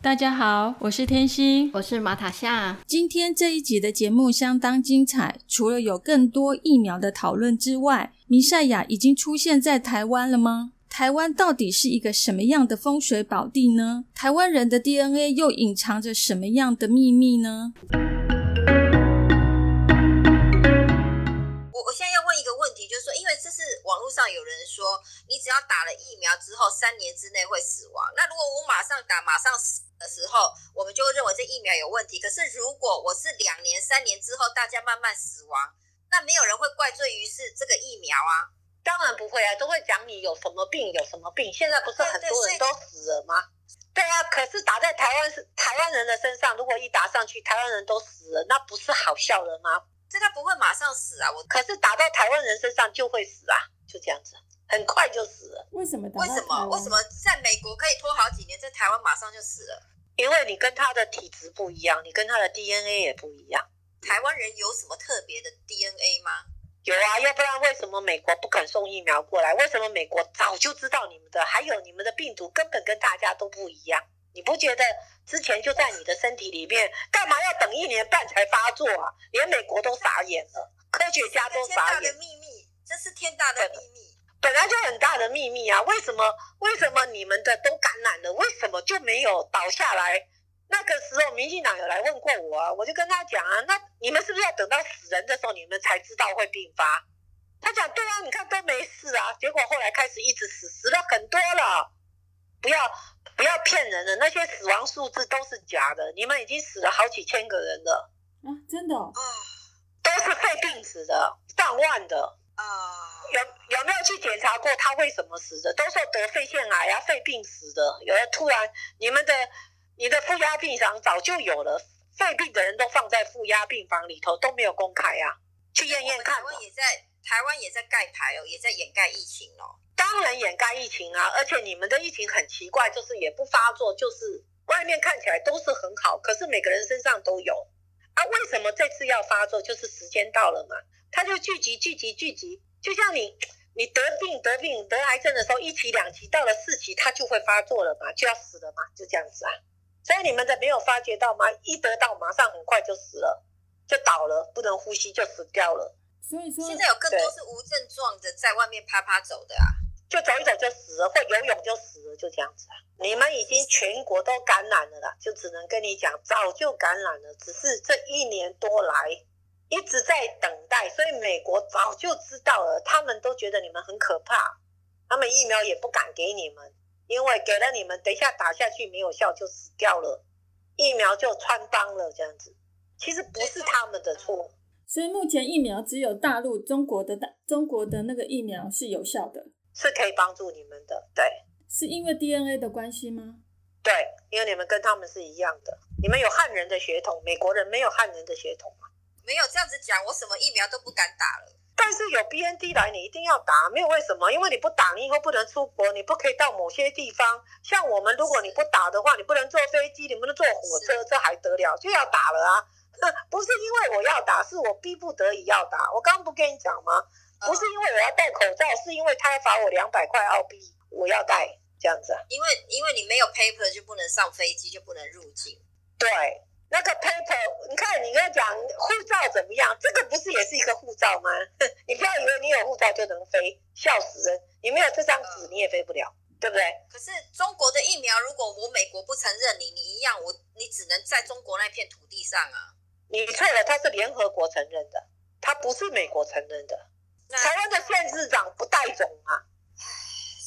大家好，我是天心，我是马塔夏。今天这一集的节目相当精彩，除了有更多疫苗的讨论之外，弥赛亚已经出现在台湾了吗？台湾到底是一个什么样的风水宝地呢？台湾人的 DNA 又隐藏着什么样的秘密呢？我我现在要问一个问题，就是说，因为这是网络上有人说，你只要打了疫苗之后三年之内会死亡。那如果我马上打，马上死的时候，我们就会认为这疫苗有问题。可是如果我是两年、三年之后大家慢慢死亡，那没有人会怪罪于是这个疫苗啊？当然不会啊，都会讲你有什么病，有什么病。现在不是很多人都死了吗？对啊，可是打在台湾是台湾人的身上，如果一打上去，台湾人都死了，那不是好笑了吗？这个不会马上死啊，我可是打到台湾人身上就会死啊，就这样子，很快就死了。为什么？为什么？为什么在美国可以拖好几年，在台湾马上就死了？因为你跟他的体质不一样，你跟他的 DNA 也不一样。台湾人有什么特别的 DNA 吗？有啊，要不然为什么美国不肯送疫苗过来？为什么美国早就知道你们的？还有你们的病毒根本跟大家都不一样。你不觉得之前就在你的身体里面，干嘛要等一年半才发作啊？连美国都傻眼了，科学家都傻眼。秘密，这是天大的秘密，本来就很大的秘密啊！为什么？为什么你们的都感染了，为什么就没有倒下来？那个时候，民进党有来问过我啊，我就跟他讲啊，那你们是不是要等到死人的时候，你们才知道会并发？他讲对啊，你看都没事啊，结果后来开始一直死，死了很多了，不要。不要骗人了，那些死亡数字都是假的。你们已经死了好几千个人了啊！真的啊，都是肺病死的，上万的啊。有有没有去检查过他为什么死的？都说得肺腺癌啊、肺病死的。有的突然，你们的你的负压病房早就有了，肺病的人都放在负压病房里头，都没有公开啊。去验验看。台湾也在台湾也在盖牌哦，也在掩盖疫情哦。当然掩盖疫情啊，而且你们的疫情很奇怪，就是也不发作，就是外面看起来都是很好，可是每个人身上都有啊。为什么这次要发作？就是时间到了嘛，它就聚集聚集聚集，就像你你得病得病得癌症的时候，一期两期到了四期，它就会发作了嘛，就要死了嘛，就这样子啊。所以你们的没有发觉到吗？一得到马上很快就死了，就倒了，不能呼吸就死掉了。所以说现在有更多是无症状的在外面啪啪走的啊。就走一走就死了，或游泳就死了，就这样子啊。你们已经全国都感染了啦，就只能跟你讲，早就感染了，只是这一年多来一直在等待，所以美国早就知道了，他们都觉得你们很可怕，他们疫苗也不敢给你们，因为给了你们，等一下打下去没有效就死掉了，疫苗就穿帮了这样子。其实不是他们的错，所以目前疫苗只有大陆中国的大中国的那个疫苗是有效的。是可以帮助你们的，对，是因为 DNA 的关系吗？对，因为你们跟他们是一样的，你们有汉人的血统，美国人没有汉人的血统吗？没有这样子讲，我什么疫苗都不敢打了。但是有 BND 来，你一定要打，没有为什么？因为你不打，你以后不能出国，你不可以到某些地方。像我们，如果你不打的话，你不能坐飞机，你不能坐火车，这还得了？就要打了啊！不是因为我要打，是我逼不得已要打。我刚刚不跟你讲吗？不是因为我要戴口罩，是因为他要罚我两百块澳币，我要戴这样子啊。因为因为你没有 paper 就不能上飞机，就不能入境。对，那个 paper，你看你跟他讲护照怎么样？这个不是也是一个护照吗？你不要以为你有护照就能飞，笑死人！你没有这张纸你也飞不了，对不对？可是中国的疫苗，如果我美国不承认你，你一样，我你只能在中国那片土地上啊。你错了，它是联合国承认的，它不是美国承认的。台湾的县市长不带种啊！唉，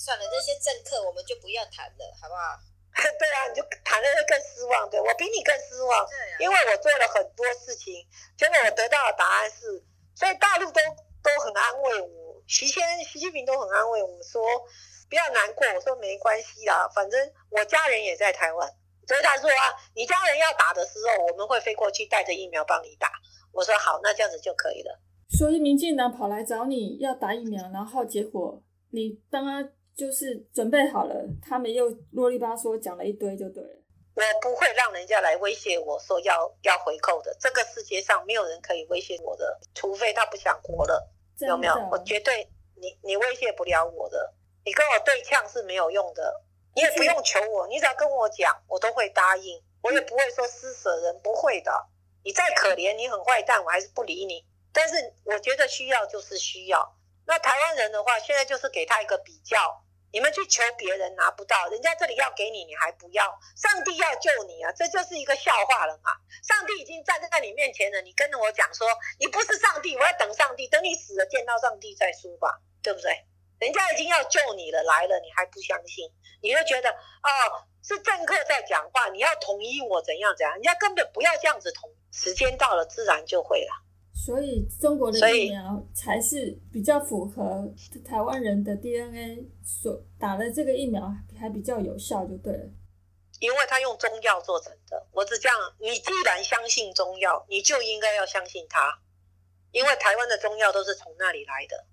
算了，这些政客我们就不要谈了，好不好？对啊，你就谈了更失望，对我比你更失望。对啊，因为我做了很多事情，结果我得到的答案是，所以大陆都都很安慰我，习先习近平都很安慰我说不要难过，我说没关系啦，反正我家人也在台湾，所以他说啊，你家人要打的时候，我们会飞过去带着疫苗帮你打。我说好，那这样子就可以了。所以民进党跑来找你要打疫苗，然后结果你当他就是准备好了，他们又啰里吧嗦讲了一堆就对了。我不会让人家来威胁我说要要回扣的，这个世界上没有人可以威胁我的，除非他不想活了，有没有？我绝对你你威胁不了我的，你跟我对呛是没有用的，你也不用求我，你只要跟我讲，我都会答应，我也不会说施舍人，不会的。你再可怜，你很坏蛋，我还是不理你。但是我觉得需要就是需要。那台湾人的话，现在就是给他一个比较。你们去求别人拿不到，人家这里要给你，你还不要？上帝要救你啊，这就是一个笑话了嘛！上帝已经站在你面前了，你跟着我讲说你不是上帝，我要等上帝，等你死了见到上帝再说吧，对不对？人家已经要救你了，来了你还不相信？你就觉得哦，是政客在讲话，你要统一我怎样怎样？人家根本不要这样子统，时间到了自然就会了。所以中国的疫苗才是比较符合台湾人的 DNA，所打了这个疫苗还比较有效，就对了。因为它用中药做成的，我只讲，你既然相信中药，你就应该要相信它，因为台湾的中药都是从那里来的。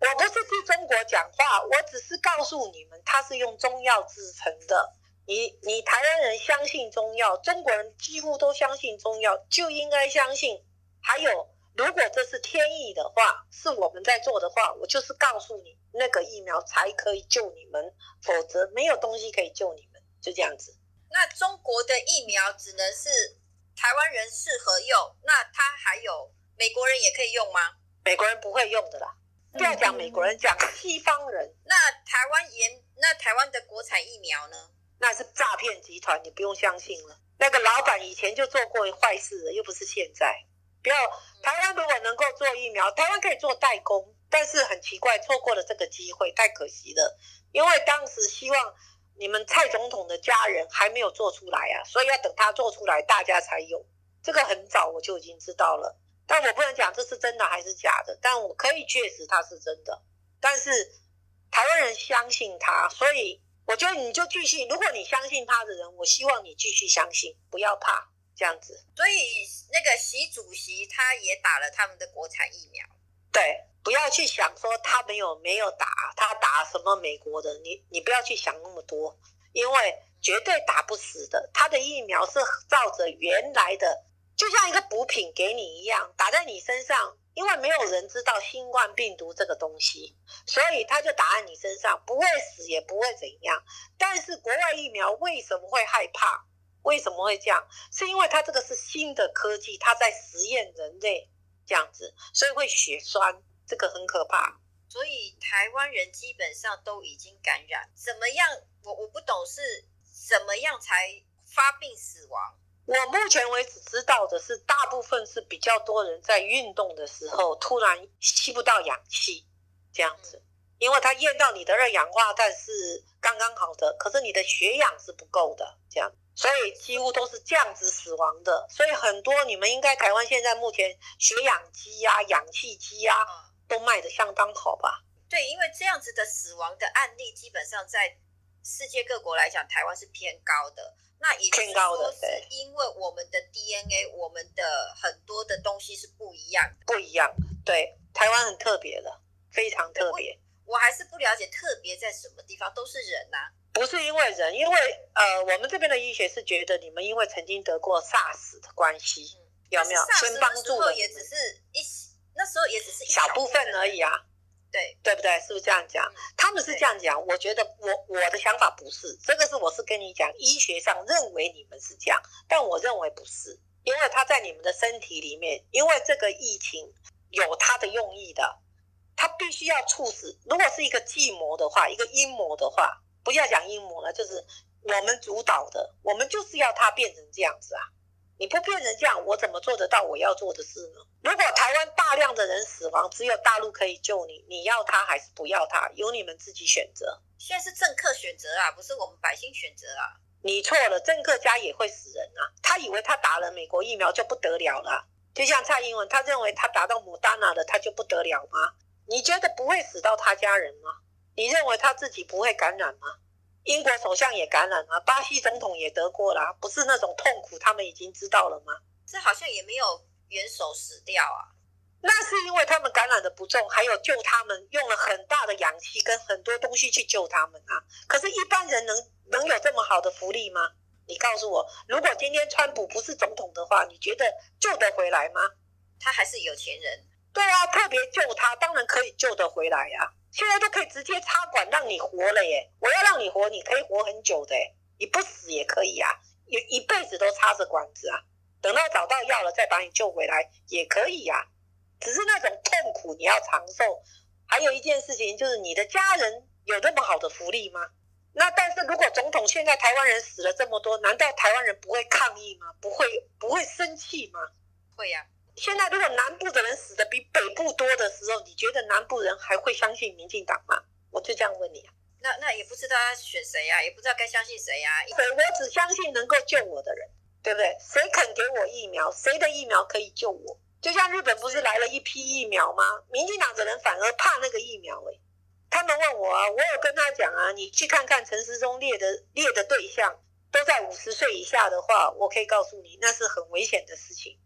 我不是替中国讲话，我只是告诉你们，它是用中药制成的。你你台湾人相信中药，中国人几乎都相信中药，就应该相信。还有。如果这是天意的话，是我们在做的话，我就是告诉你，那个疫苗才可以救你们，否则没有东西可以救你们，就这样子。那中国的疫苗只能是台湾人适合用，那它还有美国人也可以用吗？美国人不会用的啦，不要讲美国人，讲西方人。那台湾研，那台湾的国产疫苗呢？那是诈骗集团，你不用相信了。那个老板以前就做过坏事了，又不是现在。不要，台湾如果能够做疫苗，台湾可以做代工，但是很奇怪，错过了这个机会，太可惜了。因为当时希望你们蔡总统的家人还没有做出来啊，所以要等他做出来，大家才有。这个很早我就已经知道了，但我不能讲这是真的还是假的，但我可以确实它是真的。但是台湾人相信他，所以我觉得你就继续。如果你相信他的人，我希望你继续相信，不要怕。这样子，所以那个习主席他也打了他们的国产疫苗。对，不要去想说他没有没有打，他打什么美国的，你你不要去想那么多，因为绝对打不死的。他的疫苗是照着原来的，就像一个补品给你一样，打在你身上。因为没有人知道新冠病毒这个东西，所以他就打在你身上，不会死也不会怎样。但是国外疫苗为什么会害怕？为什么会这样？是因为它这个是新的科技，它在实验人类这样子，所以会血栓，这个很可怕。所以台湾人基本上都已经感染，怎么样？我我不懂是怎么样才发病死亡。我目前为止知道的是，大部分是比较多人在运动的时候突然吸不到氧气这样子，因为它验到你的二氧化碳是刚刚好的，可是你的血氧是不够的这样。所以几乎都是这样子死亡的，所以很多你们应该台湾现在目前血氧机啊、氧气机啊都卖的相当好吧？对，因为这样子的死亡的案例，基本上在世界各国来讲，台湾是偏高的。那也就是说，是因为我们的 DNA，我们的很多的东西是不一样的，不一样。对，台湾很特别的，非常特别。我还是不了解特别在什么地方，都是人呐。不是因为人，因为呃，我们这边的医学是觉得你们因为曾经得过 SARS 的关系，有没有？先帮助的也只是一那时候也只是一小部分而已啊，对对不对？是不是这样讲？他们是这样讲，我觉得我我的想法不是，这个是我是跟你讲，医学上认为你们是这样，但我认为不是，因为他在你们的身体里面，因为这个疫情有他的用意的，他必须要促使，如果是一个计谋的话，一个阴谋的话。不要讲阴谋了，就是我们主导的，我们就是要它变成这样子啊！你不变成这样，我怎么做得到我要做的事呢？如果台湾大量的人死亡，只有大陆可以救你，你要他还是不要他？由你们自己选择。现在是政客选择啊，不是我们百姓选择啊！你错了，政客家也会死人啊！他以为他打了美国疫苗就不得了了，就像蔡英文，他认为他打到牡丹娜了他就不得了吗？你觉得不会死到他家人吗？你认为他自己不会感染吗？英国首相也感染了，巴西总统也得过了，不是那种痛苦，他们已经知道了吗？这好像也没有元首死掉啊。那是因为他们感染的不重，还有救他们用了很大的氧气跟很多东西去救他们啊。可是，一般人能能有这么好的福利吗？你告诉我，如果今天川普不是总统的话，你觉得救得回来吗？他还是有钱人。对啊，特别救他，当然可以救得回来呀。现在都可以直接插管让你活了耶！我要让你活，你可以活很久的，你不死也可以啊，一一辈子都插着管子啊，等到找到药了再把你救回来也可以呀。只是那种痛苦你要长寿，还有一件事情就是你的家人有那么好的福利吗？那但是如果总统现在台湾人死了这么多，难道台湾人不会抗议吗？不会不会生气吗？会呀。现在如果南部的人死的比北部多的时候，你觉得南部人还会相信民进党吗？我就这样问你啊。那那也不知道要选谁呀，也不知道该相信谁呀。对，我只相信能够救我的人，对不对？谁肯给我疫苗，谁的疫苗可以救我？就像日本不是来了一批疫苗吗？民进党的人反而怕那个疫苗哎。他们问我啊，我有跟他讲啊，你去看看陈时中列的列的对象都在五十岁以下的话，我可以告诉你，那是很危险的事情，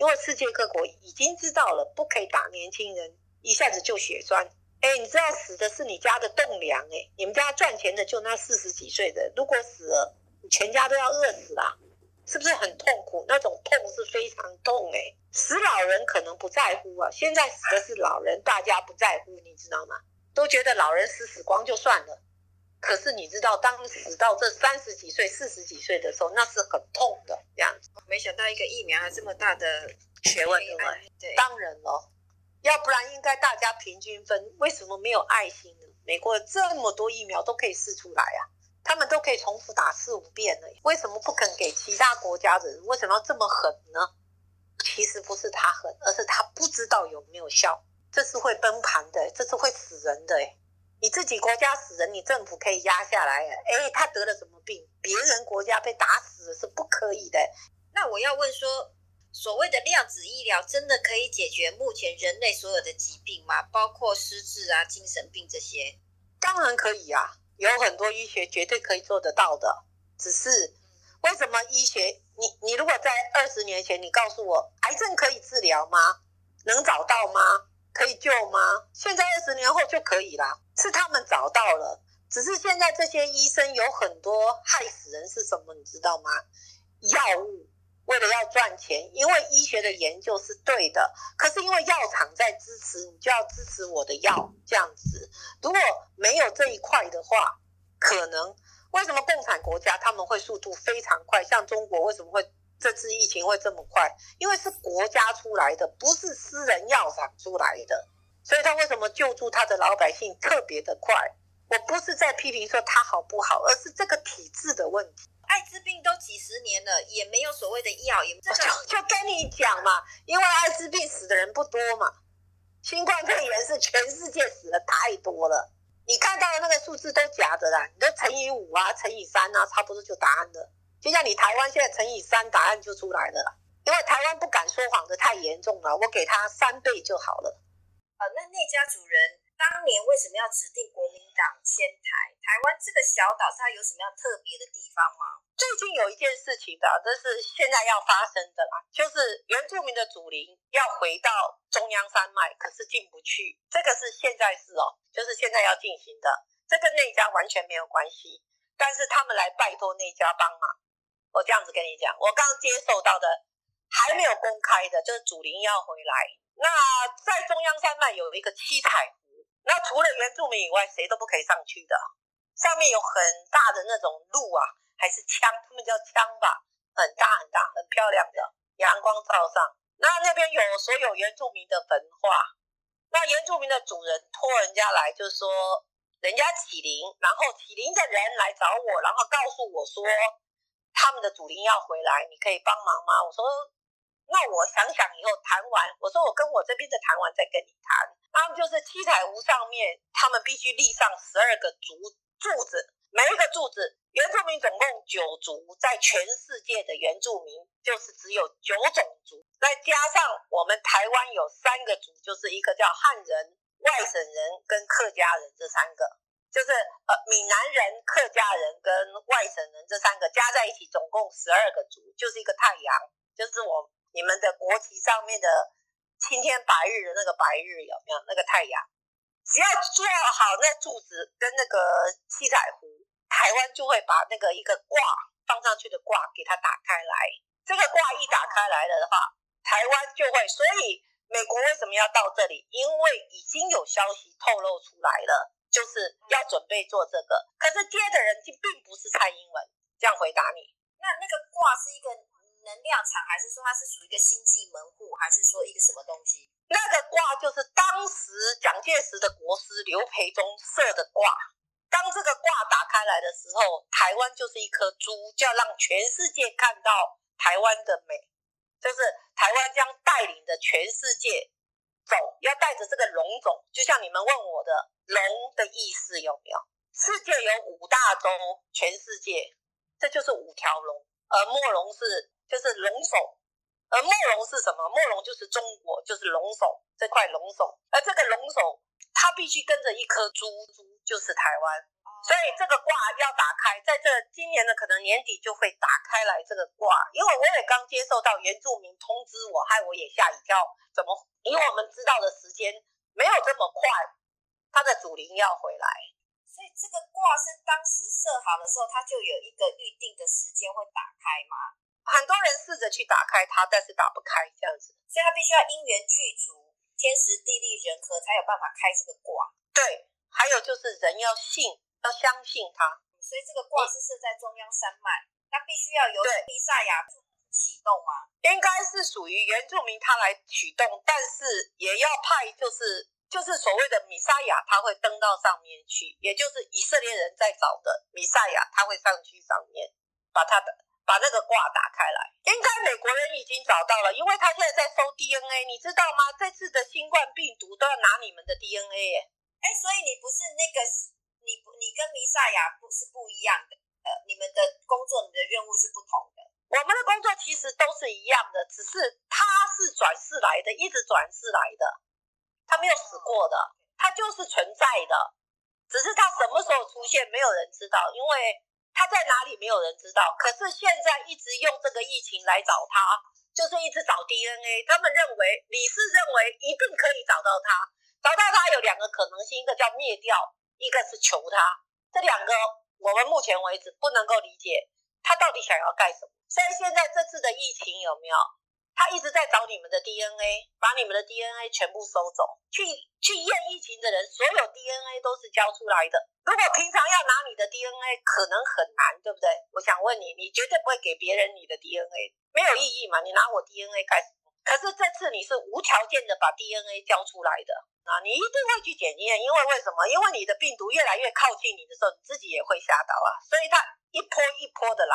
因为世界各国已经知道了，不可以打年轻人，一下子就血栓。哎，你知道死的是你家的栋梁哎，你们家赚钱的就那四十几岁的，如果死了，你全家都要饿死啦。是不是很痛苦？那种痛是非常痛哎！死老人可能不在乎啊，现在死的是老人，大家不在乎，你知道吗？都觉得老人死死光就算了。可是你知道，当死到这三十几岁、四十几岁的时候，那是很痛的这样子。没想到一个疫苗还这么大的学问，对不对？当然了，要不然应该大家平均分。为什么没有爱心呢？美国这么多疫苗都可以试出来啊！他们都可以重复打四五遍了，为什么不肯给其他国家的人？为什么要这么狠呢？其实不是他狠，而是他不知道有没有效。这是会崩盘的，这是会死人的。你自己国家死人，你政府可以压下来。哎，他得了什么病？别人国家被打死是不可以的。那我要问说，所谓的量子医疗真的可以解决目前人类所有的疾病吗？包括失智啊、精神病这些？当然可以啊。有很多医学绝对可以做得到的，只是为什么医学？你你如果在二十年前，你告诉我癌症可以治疗吗？能找到吗？可以救吗？现在二十年后就可以了，是他们找到了，只是现在这些医生有很多害死人是什么？你知道吗？药物。为了要赚钱，因为医学的研究是对的，可是因为药厂在支持，你就要支持我的药这样子。如果没有这一块的话，可能为什么共产国家他们会速度非常快？像中国为什么会这次疫情会这么快？因为是国家出来的，不是私人药厂出来的，所以他为什么救助他的老百姓特别的快？我不是在批评说他好不好，而是这个体制的问题。艾滋病都几十年了，也没有所谓的药，也就就跟你讲嘛，因为艾滋病死的人不多嘛，新冠肺炎是全世界死的太多了，你看到的那个数字都假的啦，你都乘以五啊，乘以三啊，差不多就答案了。就像你台湾现在乘以三，答案就出来了，因为台湾不敢说谎的太严重了，我给他三倍就好了。呃，那那家主人。当年为什么要指定国民党迁台？台湾这个小岛，它有什么样特别的地方吗？最近有一件事情的，这是现在要发生的啦，就是原住民的祖灵要回到中央山脉，可是进不去。这个是现在是哦，就是现在要进行的，这跟那家完全没有关系。但是他们来拜托那家帮忙。我这样子跟你讲，我刚接受到的还没有公开的，就是祖灵要回来。那在中央山脉有一个七彩湖。那除了原住民以外，谁都不可以上去的。上面有很大的那种路啊，还是枪，他们叫枪吧，很大很大，很漂亮的，阳光照上。那那边有所有原住民的文化。那原住民的主人托人家来，就说人家起灵，然后起灵的人来找我，然后告诉我说他们的祖灵要回来，你可以帮忙吗？我说。那我想想以后谈完，我说我跟我这边的谈完再跟你谈。他们就是七彩湖上面，他们必须立上十二个竹柱子，每一个柱子原住民总共九族，在全世界的原住民就是只有九种族，再加上我们台湾有三个族，就是一个叫汉人、外省人跟客家人这三个。就是呃闽南人、客家人跟外省人这三个加在一起，总共十二个族，就是一个太阳，就是我你们的国旗上面的青天白日的那个白日有没有那个太阳？只要做好那柱子跟那个七彩湖，台湾就会把那个一个卦放上去的卦给它打开来。这个卦一打开来了的话，台湾就会。所以美国为什么要到这里？因为已经有消息透露出来了。就是要准备做这个，可是接的人就并不是蔡英文。这样回答你，那那个卦是一个能量场，还是说它是属于一个星际门户，还是说一个什么东西？那个卦就是当时蒋介石的国师刘培忠设的卦。当这个卦打开来的时候，台湾就是一颗珠，就要让全世界看到台湾的美，就是台湾将带领着全世界。走要带着这个龙种，就像你们问我的龙的意思有没有？世界有五大洲，全世界这就是五条龙，而莫龙是就是龙首，而莫龙是什么？莫龙就是中国，就是龙首这块龙首，而这个龙首它必须跟着一颗珠，珠就是台湾，所以这个卦要打开，在这今年的可能年底就会打开来这个卦，因为我也刚接受到原住民通知我，害我也吓一跳，怎么？以我们知道的时间没有这么快，它的祖灵要回来，所以这个卦是当时设好的时候，它就有一个预定的时间会打开吗？很多人试着去打开它，但是打不开这样子，所以它必须要因缘具足，天时地利人和才有办法开这个卦。对，还有就是人要信，要相信它。所以这个卦是设在中央山脉，那必须要由弥赛亚。启动吗？应该是属于原住民他来启动，但是也要派，就是就是所谓的米沙亚，他会登到上面去，也就是以色列人在找的米沙亚，他会上去上面，把他的把那个卦打开来。应该美国人已经找到了，因为他现在在收 DNA，你知道吗？这次的新冠病毒都要拿你们的 DNA 耶。哎，所以你不是那个，你不你跟弥赛亚不是不一样的，呃，你们的工作、你的任务是不同的。我们的工作其实都是一样的，只是他是转世来的，一直转世来的，他没有死过的，他就是存在的，只是他什么时候出现，没有人知道，因为他在哪里没有人知道。可是现在一直用这个疫情来找他，就是一直找 DNA。他们认为，李氏认为一定可以找到他，找到他有两个可能性，一个叫灭掉，一个是求他。这两个我们目前为止不能够理解。他到底想要干什么？所以现在这次的疫情有没有？他一直在找你们的 DNA，把你们的 DNA 全部收走，去去验疫情的人，所有 DNA 都是交出来的。如果平常要拿你的 DNA，可能很难，对不对？我想问你，你绝对不会给别人你的 DNA，没有意义嘛？你拿我 DNA 干什么？可是这次你是无条件的把 DNA 交出来的，啊，你一定会去检验，因为为什么？因为你的病毒越来越靠近你的时候，你自己也会吓到啊，所以他。一波一波的来，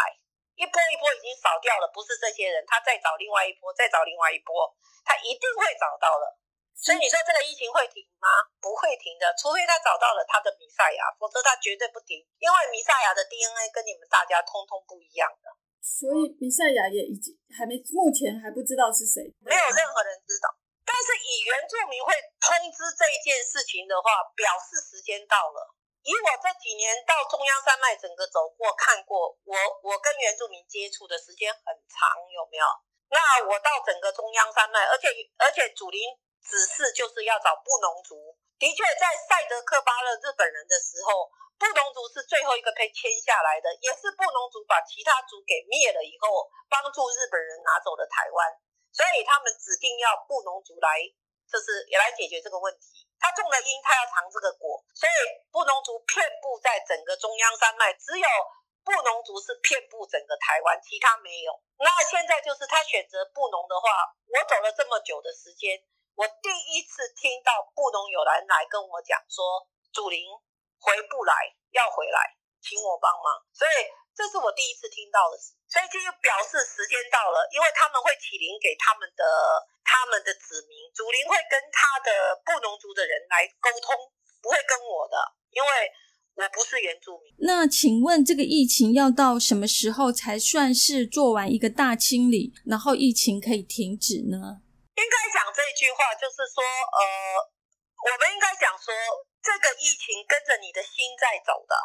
一波一波已经扫掉了，不是这些人，他再找另外一波，再找另外一波，他一定会找到了。所以你说这个疫情会停吗？不会停的，除非他找到了他的弥赛亚，否则他绝对不停。因为弥赛亚的 DNA 跟你们大家通通不一样的。所以弥赛亚也已经还没，目前还不知道是谁，没有任何人知道。但是以原住民会通知这一件事情的话，表示时间到了。以我这几年到中央山脉整个走过看过，我我跟原住民接触的时间很长，有没有？那我到整个中央山脉，而且而且祖灵指示就是要找布农族。的确，在赛德克巴勒日本人的时候，布农族是最后一个被签下来的，也是布农族把其他族给灭了以后，帮助日本人拿走了台湾，所以他们指定要布农族来，就是也来解决这个问题。他种了因，他要尝这个果，所以布农族遍布在整个中央山脉，只有布农族是遍布整个台湾，其他没有。那现在就是他选择布农的话，我走了这么久的时间，我第一次听到布农有人来跟我讲说，祖灵回不来，要回来，请我帮忙。所以这是我第一次听到的事，所以这就表示时间到了，因为他们会起灵给他们的。他们的子民，祖灵会跟他的布农族的人来沟通，不会跟我的，因为我不是原住民。那请问这个疫情要到什么时候才算是做完一个大清理，然后疫情可以停止呢？应该讲这句话，就是说，呃，我们应该讲说，这个疫情跟着你的心在走的，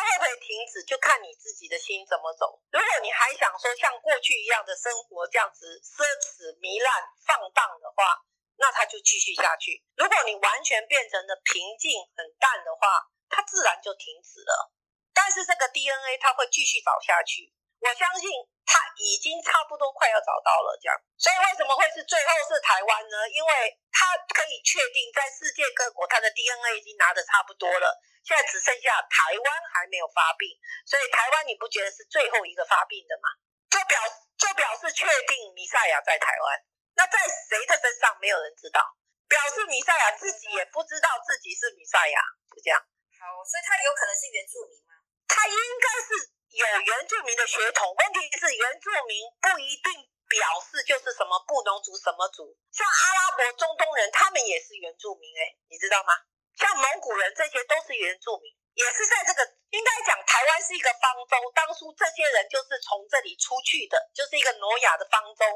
它会不会停止，就看你自己的心怎么走。如果你还想说像过去一样的生活这样子奢侈糜烂放荡的话，那它就继续下去。如果你完全变成了平静很淡的话，它自然就停止了。但是这个 DNA 它会继续找下去，我相信他已经差不多快要找到了这样。所以为什么会是最后是台湾呢？因为他可以确定在世界各国他的 DNA 已经拿的差不多了，现在只剩下台湾还没有发病，所以台湾你不觉得是最后一个发病的吗？就表就表示确定弥赛亚在台湾，那在谁的身上没有人知道，表示弥赛亚自己也不知道自己是弥赛亚，是这样。好，所以他有可能是原住民吗？他应该是有原住民的血统，问题是原住民不一定表示就是什么布农族什么族，像阿拉伯、中东人，他们也是原住民，哎，你知道吗？像蒙古人这些都是原住民，也是在这个应该讲台湾是一个方舟，当初这些人就是从这里出去的，就是一个挪亚的方舟。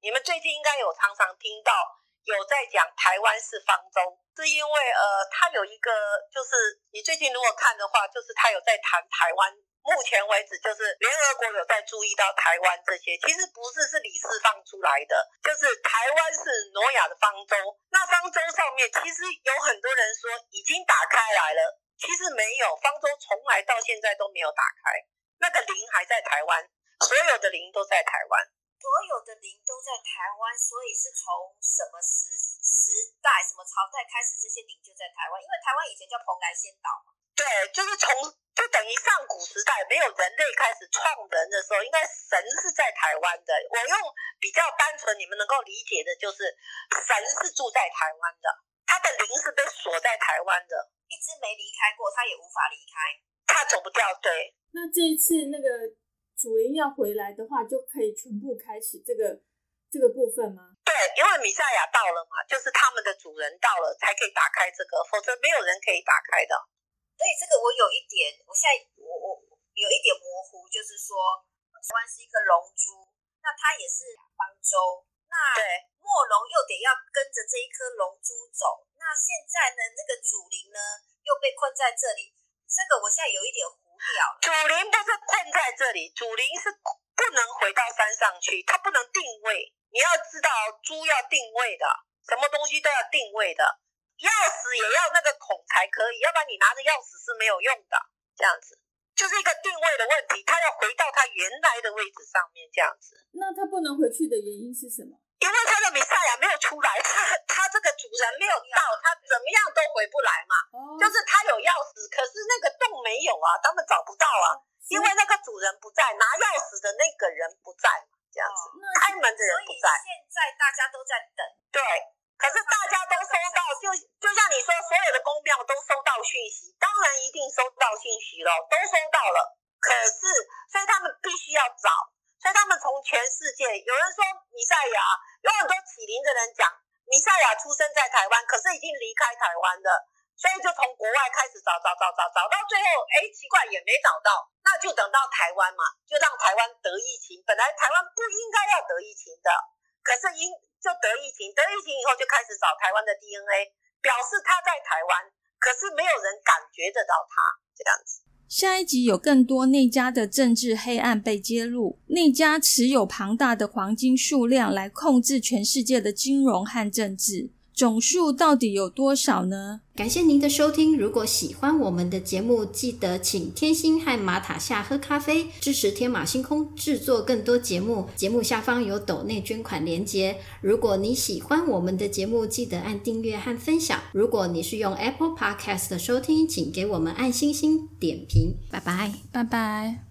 你们最近应该有常常听到。有在讲台湾是方舟，是因为呃，他有一个就是你最近如果看的话，就是他有在谈台湾。目前为止，就是联合国有在注意到台湾这些，其实不是是李四放出来的，就是台湾是挪亚的方舟。那方舟上面其实有很多人说已经打开来了，其实没有，方舟从来到现在都没有打开，那个零还在台湾，所有的零都在台湾。所有的灵都在台湾，所以是从什么时时代、什么朝代开始，这些灵就在台湾。因为台湾以前叫蓬莱仙岛嘛。对，就是从就等于上古时代没有人类开始创人的时候，应该神是在台湾的。我用比较单纯、你们能够理解的，就是神是住在台湾的，他的灵是被锁在台湾的，一直没离开过，他也无法离开，他走不掉。对，那这一次那个。主灵要回来的话，就可以全部开启这个这个部分吗？对，因为米赛亚到了嘛，就是他们的主人到了才可以打开这个，否则没有人可以打开的。所以这个我有一点，我现在我我有一点模糊，就是说，台湾是一颗龙珠，那它也是方舟，那墨龙又得要跟着这一颗龙珠走，那现在呢，那个主灵呢又被困在这里，这个我现在有一点。主灵不是困在这里，主灵是不能回到山上去，它不能定位。你要知道，猪要定位的，什么东西都要定位的，钥匙也要那个孔才可以，要不然你拿着钥匙是没有用的。这样子就是一个定位的问题，它要回到它原来的位置上面。这样子，那它不能回去的原因是什么？因为他的比赛亚没有出来，他 他这个主人没有到，他怎么样都回不来嘛。就是他有钥匙，可是那个洞没有啊，他们找不到啊，因为那个主人不在，拿钥匙的那个人不在嘛，这样子，开门的人不在。现在大家都在等。对，可是大家都收到，就就像你说，所有的公庙都收到讯息，当然一定收到讯息了，都收到了。可是，所以他们必须要找。所以他们从全世界，有人说米赛亚，有很多启灵的人讲米赛亚出生在台湾，可是已经离开台湾了，所以就从国外开始找找找找找到最后，哎，奇怪也没找到，那就等到台湾嘛，就让台湾得疫情。本来台湾不应该要得疫情的，可是因就得疫情，得疫情以后就开始找台湾的 DNA，表示他在台湾，可是没有人感觉得到他这样子。下一集有更多内家的政治黑暗被揭露，内家持有庞大的黄金数量来控制全世界的金融和政治。总数到底有多少呢？感谢您的收听。如果喜欢我们的节目，记得请天星和马塔下喝咖啡，支持天马星空制作更多节目。节目下方有抖内捐款连结。如果你喜欢我们的节目，记得按订阅和分享。如果你是用 Apple Podcast 收听，请给我们按星星点评。拜拜，拜拜。